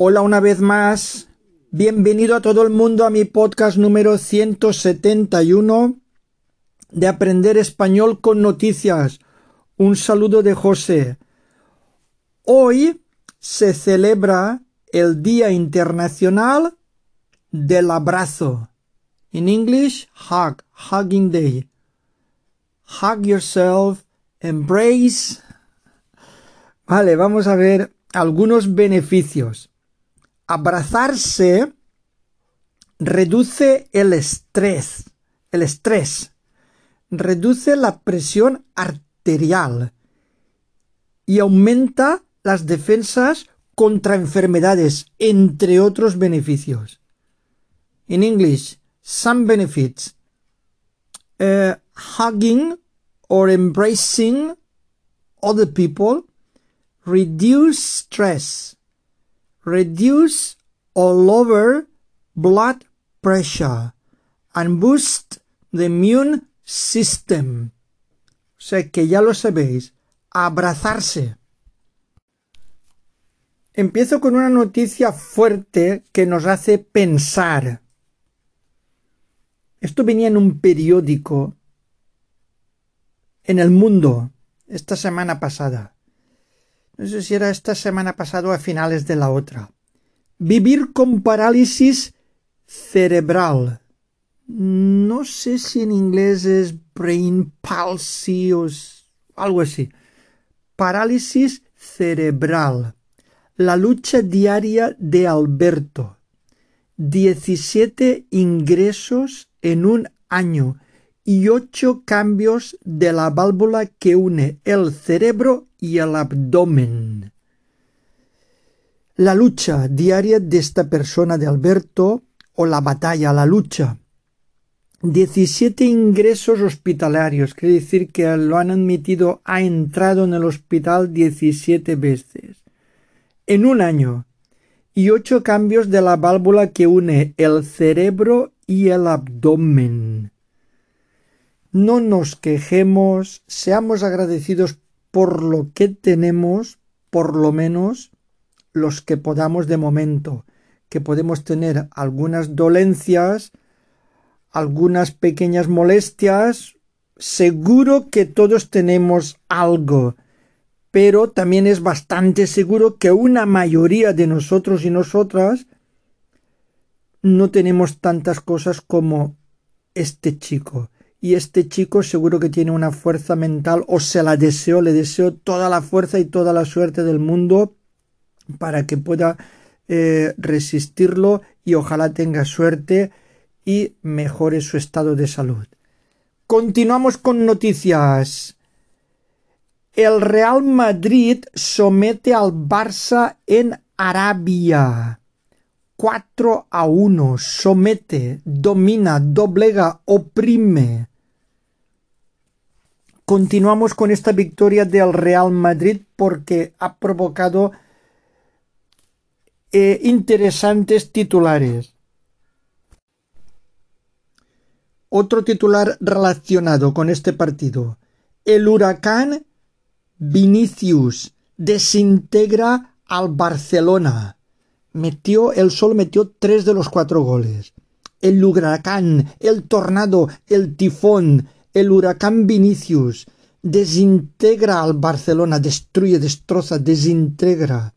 Hola una vez más. Bienvenido a todo el mundo a mi podcast número 171 de Aprender Español con Noticias. Un saludo de José. Hoy se celebra el Día Internacional del Abrazo. In English, hug, hugging day. Hug yourself, embrace. Vale, vamos a ver algunos beneficios. Abrazarse reduce el estrés, el estrés, reduce la presión arterial y aumenta las defensas contra enfermedades, entre otros beneficios. In English, some benefits. Uh, hugging or embracing other people reduce stress, reduce or lower blood pressure, and boost the immune system. O sea que ya lo sabéis, abrazarse. Empiezo con una noticia fuerte que nos hace pensar. Esto venía en un periódico en el mundo esta semana pasada. No sé si era esta semana pasada o a finales de la otra. Vivir con parálisis cerebral. No sé si en inglés es brain palsy o algo así. Parálisis cerebral. La lucha diaria de Alberto. 17 ingresos en un año y ocho cambios de la válvula que une el cerebro y el abdomen. La lucha diaria de esta persona de Alberto, o la batalla, la lucha. 17 ingresos hospitalarios, quiere decir que lo han admitido, ha entrado en el hospital 17 veces. En un año. Y ocho cambios de la válvula que une el cerebro y el abdomen no nos quejemos, seamos agradecidos por lo que tenemos, por lo menos los que podamos de momento, que podemos tener algunas dolencias, algunas pequeñas molestias, seguro que todos tenemos algo, pero también es bastante seguro que una mayoría de nosotros y nosotras no tenemos tantas cosas como este chico y este chico seguro que tiene una fuerza mental o se la deseo, le deseo toda la fuerza y toda la suerte del mundo para que pueda eh, resistirlo y ojalá tenga suerte y mejore su estado de salud. Continuamos con noticias. El Real Madrid somete al Barça en Arabia. 4 a 1, somete, domina, doblega, oprime. Continuamos con esta victoria del Real Madrid porque ha provocado eh, interesantes titulares. Otro titular relacionado con este partido. El huracán Vinicius desintegra al Barcelona metió, el sol metió tres de los cuatro goles. El huracán, el tornado, el tifón, el huracán Vinicius desintegra al Barcelona, destruye, destroza, desintegra.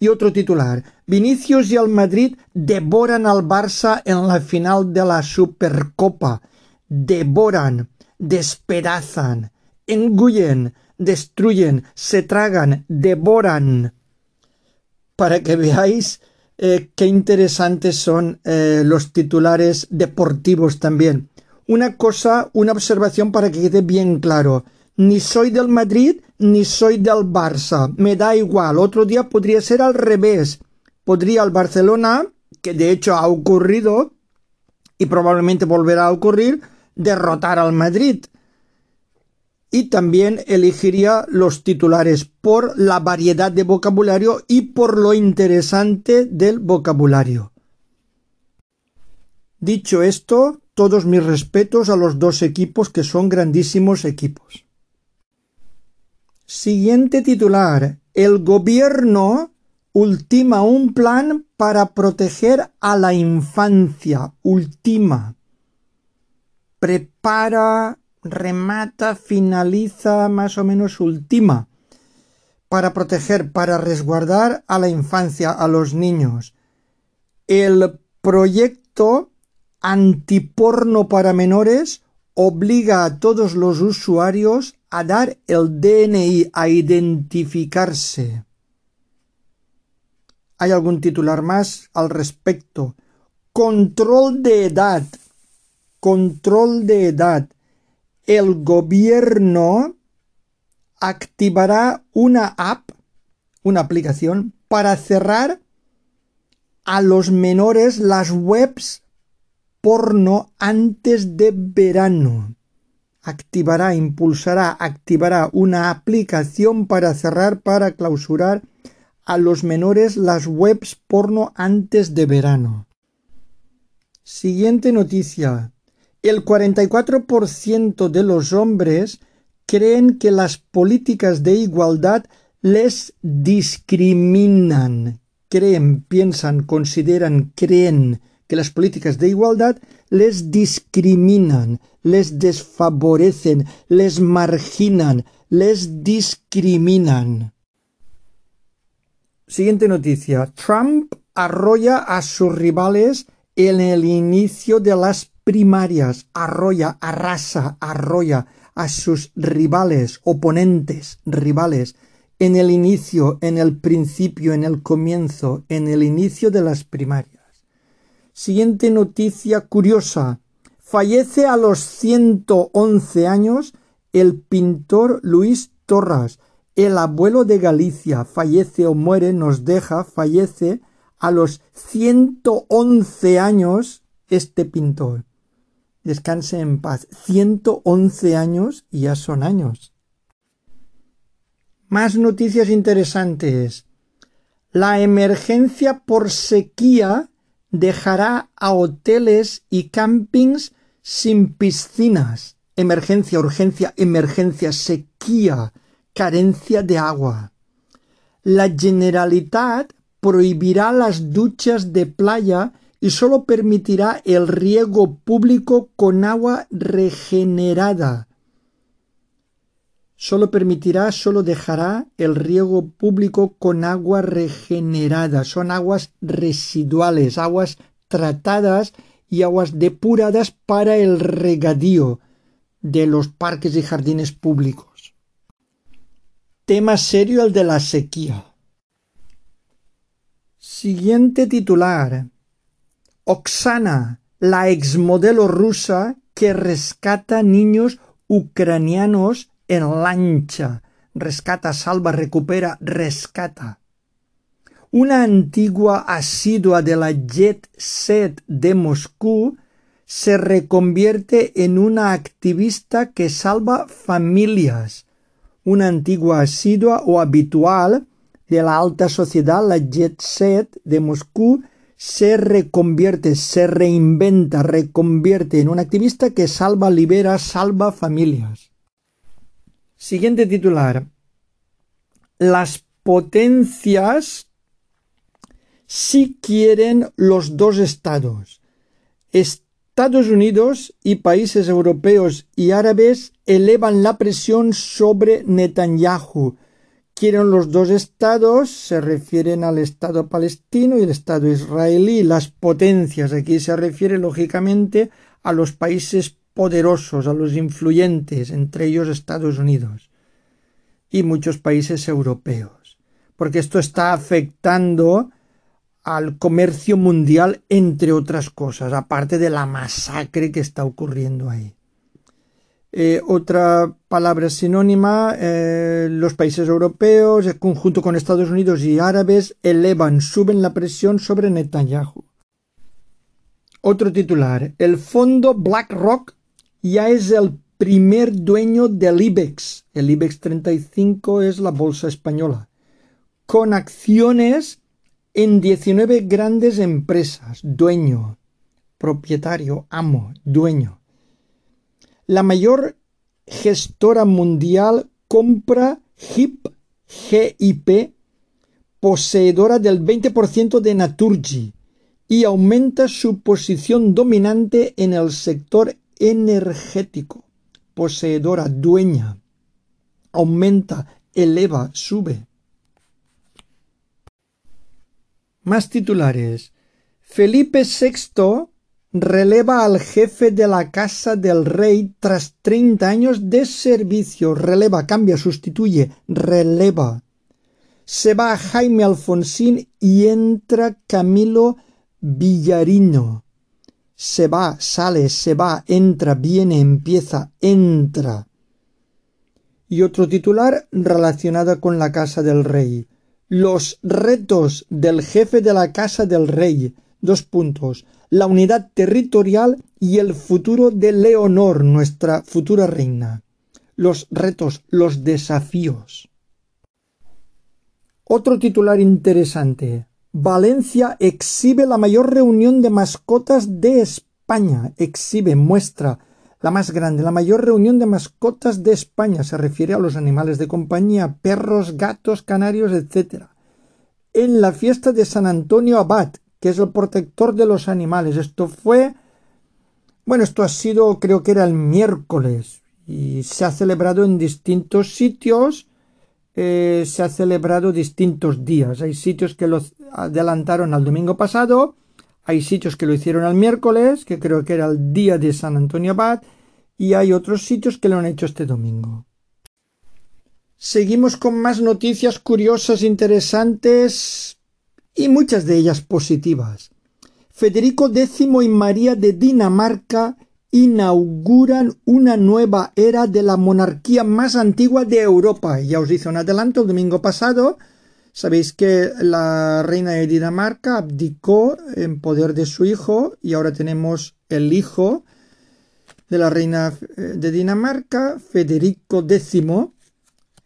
Y otro titular, Vinicius y el Madrid devoran al Barça en la final de la Supercopa. Devoran, despedazan, engullen, destruyen, se tragan, devoran. Para que veáis eh, qué interesantes son eh, los titulares deportivos también. Una cosa, una observación para que quede bien claro. Ni soy del Madrid ni soy del Barça. Me da igual. Otro día podría ser al revés. Podría el Barcelona, que de hecho ha ocurrido y probablemente volverá a ocurrir, derrotar al Madrid y también elegiría los titulares por la variedad de vocabulario y por lo interesante del vocabulario. Dicho esto, todos mis respetos a los dos equipos que son grandísimos equipos. Siguiente titular. El gobierno ultima un plan para proteger a la infancia. Ultima. Prepara, remata, finaliza, más o menos ultima. Para proteger, para resguardar a la infancia, a los niños. El proyecto antiporno para menores obliga a todos los usuarios a dar el DNI, a identificarse. ¿Hay algún titular más al respecto? Control de edad. Control de edad. El gobierno activará una app, una aplicación, para cerrar a los menores las webs porno antes de verano. Activará, impulsará, activará una aplicación para cerrar, para clausurar a los menores las webs porno antes de verano. Siguiente noticia. El 44% de los hombres creen que las políticas de igualdad les discriminan. Creen, piensan, consideran, creen que las políticas de igualdad les discriminan, les desfavorecen, les marginan, les discriminan. Siguiente noticia. Trump arrolla a sus rivales en el inicio de las primarias. Arrolla, arrasa, arrolla a sus rivales, oponentes, rivales, en el inicio, en el principio, en el comienzo, en el inicio de las primarias. Siguiente noticia curiosa. Fallece a los 111 años el pintor Luis Torras, el abuelo de Galicia fallece o muere, nos deja, fallece a los 111 años este pintor. Descanse en paz. 111 años y ya son años. Más noticias interesantes. La emergencia por sequía dejará a hoteles y campings sin piscinas. Emergencia, urgencia, emergencia, sequía carencia de agua. La Generalitat prohibirá las duchas de playa y solo permitirá el riego público con agua regenerada. Solo permitirá, solo dejará el riego público con agua regenerada. Son aguas residuales, aguas tratadas y aguas depuradas para el regadío de los parques y jardines públicos. Tema serio el de la sequía. Siguiente titular. Oksana, la exmodelo rusa que rescata niños ucranianos en lancha. Rescata, salva, recupera, rescata. Una antigua asidua de la Jet Set de Moscú se reconvierte en una activista que salva familias una antigua asidua o habitual de la alta sociedad, la jet set de Moscú, se reconvierte, se reinventa, reconvierte en un activista que salva, libera, salva familias. Siguiente titular. Las potencias sí quieren los dos estados. Estados Unidos y países europeos y árabes elevan la presión sobre Netanyahu. Quieren los dos estados, se refieren al Estado palestino y el Estado israelí. Las potencias, aquí se refiere lógicamente a los países poderosos, a los influyentes, entre ellos Estados Unidos y muchos países europeos, porque esto está afectando al comercio mundial, entre otras cosas, aparte de la masacre que está ocurriendo ahí. Eh, otra palabra sinónima, eh, los países europeos, en conjunto con Estados Unidos y árabes, elevan, suben la presión sobre Netanyahu. Otro titular, el fondo BlackRock ya es el primer dueño del IBEX. El IBEX 35 es la bolsa española. Con acciones en 19 grandes empresas, dueño, propietario, amo, dueño. La mayor gestora mundial compra HIP, GIP, poseedora del 20% de Naturgy y aumenta su posición dominante en el sector energético. Poseedora, dueña. Aumenta, eleva, sube. Más titulares. Felipe VI releva al jefe de la casa del rey tras 30 años de servicio. Releva, cambia, sustituye, releva. Se va Jaime Alfonsín y entra Camilo Villarino. Se va, sale, se va, entra, viene, empieza, entra. Y otro titular relacionado con la casa del rey. Los retos del jefe de la casa del rey. Dos puntos la unidad territorial y el futuro de Leonor, nuestra futura reina. Los retos, los desafíos. Otro titular interesante. Valencia exhibe la mayor reunión de mascotas de España. Exhibe, muestra la más grande, la mayor reunión de mascotas de España. Se refiere a los animales de compañía, perros, gatos, canarios, etc. En la fiesta de San Antonio Abad, que es el protector de los animales. Esto fue, bueno, esto ha sido, creo que era el miércoles, y se ha celebrado en distintos sitios, eh, se ha celebrado distintos días. Hay sitios que lo adelantaron al domingo pasado, hay sitios que lo hicieron al miércoles, que creo que era el día de San Antonio Abad, y hay otros sitios que lo han hecho este domingo. Seguimos con más noticias curiosas, interesantes, y muchas de ellas positivas. Federico X y María de Dinamarca inauguran una nueva era de la monarquía más antigua de Europa. Ya os hice un adelanto el domingo pasado. Sabéis que la reina de Dinamarca abdicó en poder de su hijo y ahora tenemos el hijo de la reina eh, de Dinamarca, Federico X.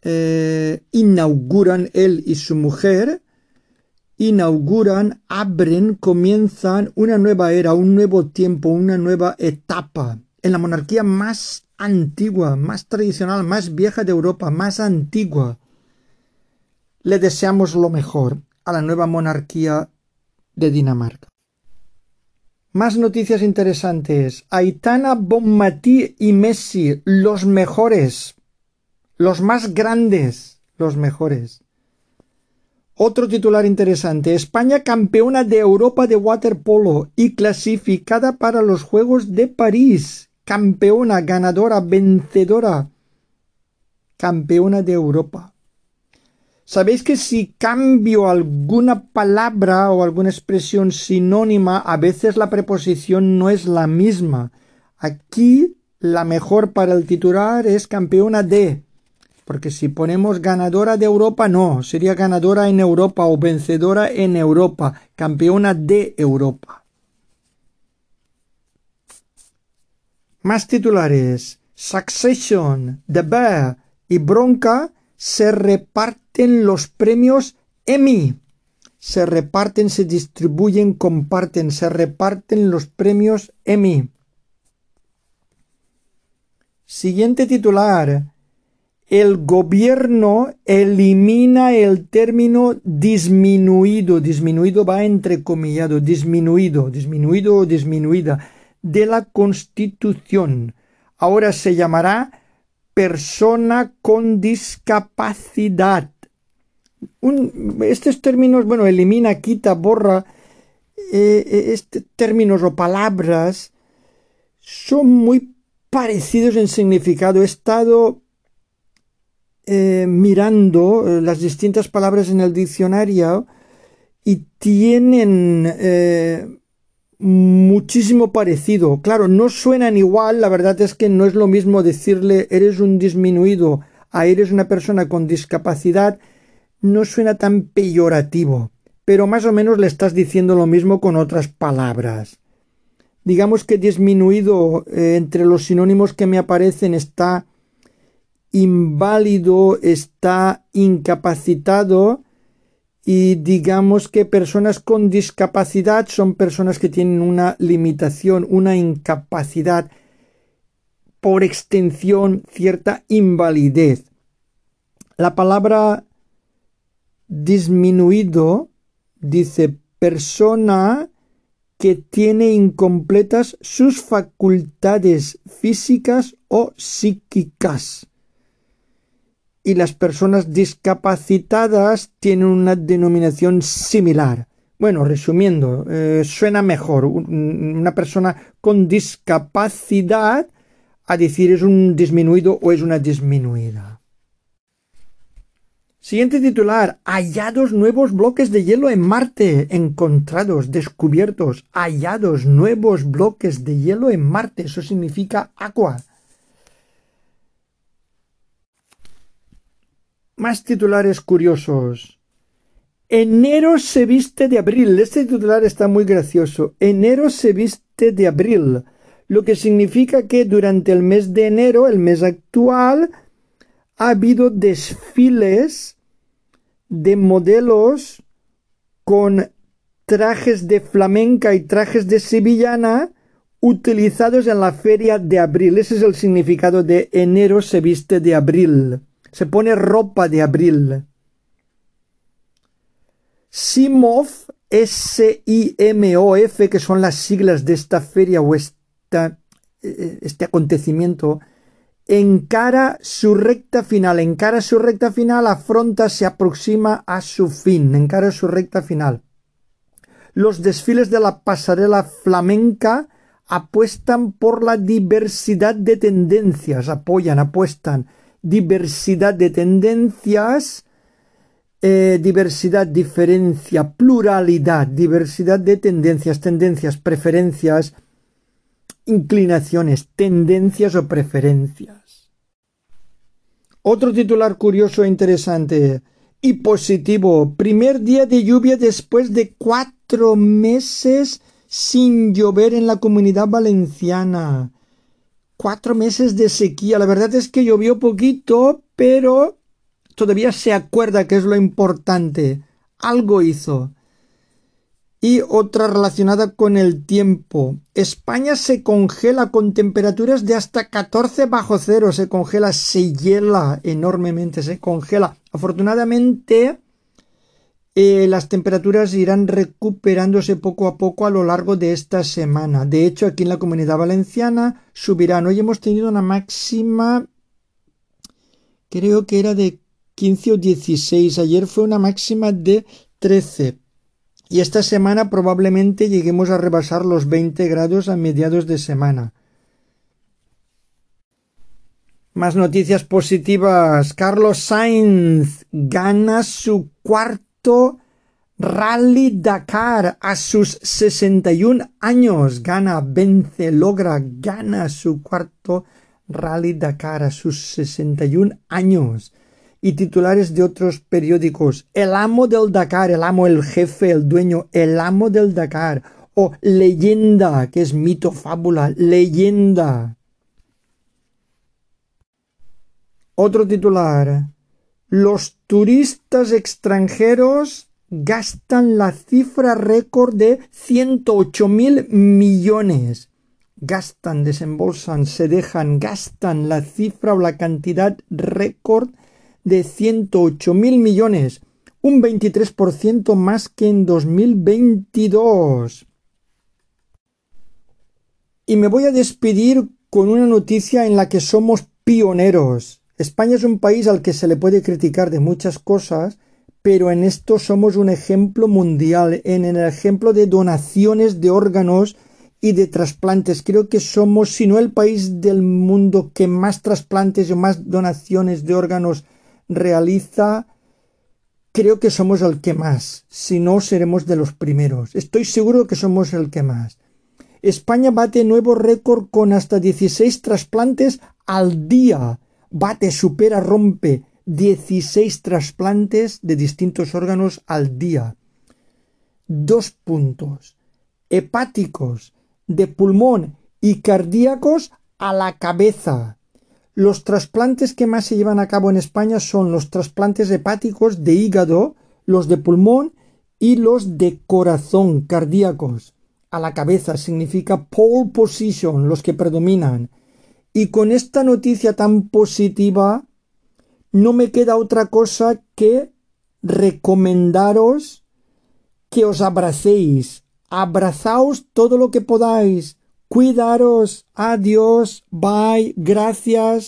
Eh, inauguran él y su mujer inauguran, abren, comienzan una nueva era, un nuevo tiempo, una nueva etapa en la monarquía más antigua, más tradicional, más vieja de Europa, más antigua. Le deseamos lo mejor a la nueva monarquía de Dinamarca. Más noticias interesantes. Aitana, Bonmatí y Messi, los mejores, los más grandes, los mejores. Otro titular interesante. España campeona de Europa de waterpolo y clasificada para los Juegos de París. Campeona, ganadora, vencedora. Campeona de Europa. Sabéis que si cambio alguna palabra o alguna expresión sinónima, a veces la preposición no es la misma. Aquí la mejor para el titular es campeona de porque si ponemos ganadora de Europa, no, sería ganadora en Europa o vencedora en Europa, campeona de Europa. Más titulares. Succession, The Bear y Bronca se reparten los premios Emmy. Se reparten, se distribuyen, comparten, se reparten los premios Emmy. Siguiente titular el gobierno elimina el término disminuido, disminuido va entrecomillado, disminuido, disminuido o disminuida, de la Constitución. Ahora se llamará persona con discapacidad. estos términos, bueno, elimina, quita, borra, eh, este, términos o palabras son muy parecidos en significado. Estado eh, mirando eh, las distintas palabras en el diccionario y tienen eh, muchísimo parecido. Claro, no suenan igual, la verdad es que no es lo mismo decirle eres un disminuido a eres una persona con discapacidad, no suena tan peyorativo, pero más o menos le estás diciendo lo mismo con otras palabras. Digamos que disminuido entre los sinónimos que me aparecen está inválido, está incapacitado y digamos que personas con discapacidad son personas que tienen una limitación, una incapacidad, por extensión, cierta invalidez. La palabra disminuido, dice persona que tiene incompletas sus facultades físicas o psíquicas. Y las personas discapacitadas tienen una denominación similar. Bueno, resumiendo, eh, suena mejor una persona con discapacidad a decir es un disminuido o es una disminuida. Siguiente titular. Hallados nuevos bloques de hielo en Marte. Encontrados, descubiertos, hallados nuevos bloques de hielo en Marte. Eso significa agua. Más titulares curiosos. Enero se viste de abril. Este titular está muy gracioso. Enero se viste de abril. Lo que significa que durante el mes de enero, el mes actual, ha habido desfiles de modelos con trajes de flamenca y trajes de sevillana utilizados en la feria de abril. Ese es el significado de enero se viste de abril. Se pone ropa de abril. SIMOF, S-I-M-O-F, que son las siglas de esta feria o esta, eh, este acontecimiento, encara su recta final, encara su recta final, afronta, se aproxima a su fin, encara su recta final. Los desfiles de la pasarela flamenca apuestan por la diversidad de tendencias, apoyan, apuestan diversidad de tendencias eh, diversidad, diferencia, pluralidad, diversidad de tendencias, tendencias, preferencias, inclinaciones, tendencias o preferencias. Otro titular curioso e interesante y positivo. Primer día de lluvia después de cuatro meses sin llover en la comunidad valenciana. Cuatro meses de sequía. La verdad es que llovió poquito, pero todavía se acuerda que es lo importante. Algo hizo. Y otra relacionada con el tiempo. España se congela con temperaturas de hasta 14 bajo cero. Se congela, se hiela enormemente, se congela. Afortunadamente, eh, las temperaturas irán recuperándose poco a poco a lo largo de esta semana. De hecho, aquí en la comunidad valenciana subirán. Hoy hemos tenido una máxima, creo que era de 15 o 16. Ayer fue una máxima de 13. Y esta semana probablemente lleguemos a rebasar los 20 grados a mediados de semana. Más noticias positivas. Carlos Sainz gana su cuarto Rally Dakar a sus 61 años. Gana, vence, logra, gana su cuarto Rally Dakar a sus 61 años y titulares de otros periódicos. El amo del Dakar, el amo, el jefe, el dueño, el amo del Dakar. O leyenda, que es mito, fábula, leyenda. Otro titular. Los turistas extranjeros gastan la cifra récord de 108 mil millones. Gastan, desembolsan, se dejan, gastan la cifra o la cantidad récord de 108 mil millones, un 23% más que en 2022. Y me voy a despedir con una noticia en la que somos pioneros. España es un país al que se le puede criticar de muchas cosas, pero en esto somos un ejemplo mundial, en el ejemplo de donaciones de órganos y de trasplantes. Creo que somos, si no el país del mundo que más trasplantes o más donaciones de órganos realiza, creo que somos el que más, si no seremos de los primeros. Estoy seguro que somos el que más. España bate nuevo récord con hasta 16 trasplantes al día. Bate, supera, rompe 16 trasplantes de distintos órganos al día. Dos puntos. Hepáticos, de pulmón y cardíacos a la cabeza. Los trasplantes que más se llevan a cabo en España son los trasplantes hepáticos de hígado, los de pulmón y los de corazón cardíacos. A la cabeza significa pole position, los que predominan. Y con esta noticia tan positiva, no me queda otra cosa que recomendaros que os abracéis. Abrazaos todo lo que podáis. Cuidaros. Adiós. Bye. Gracias.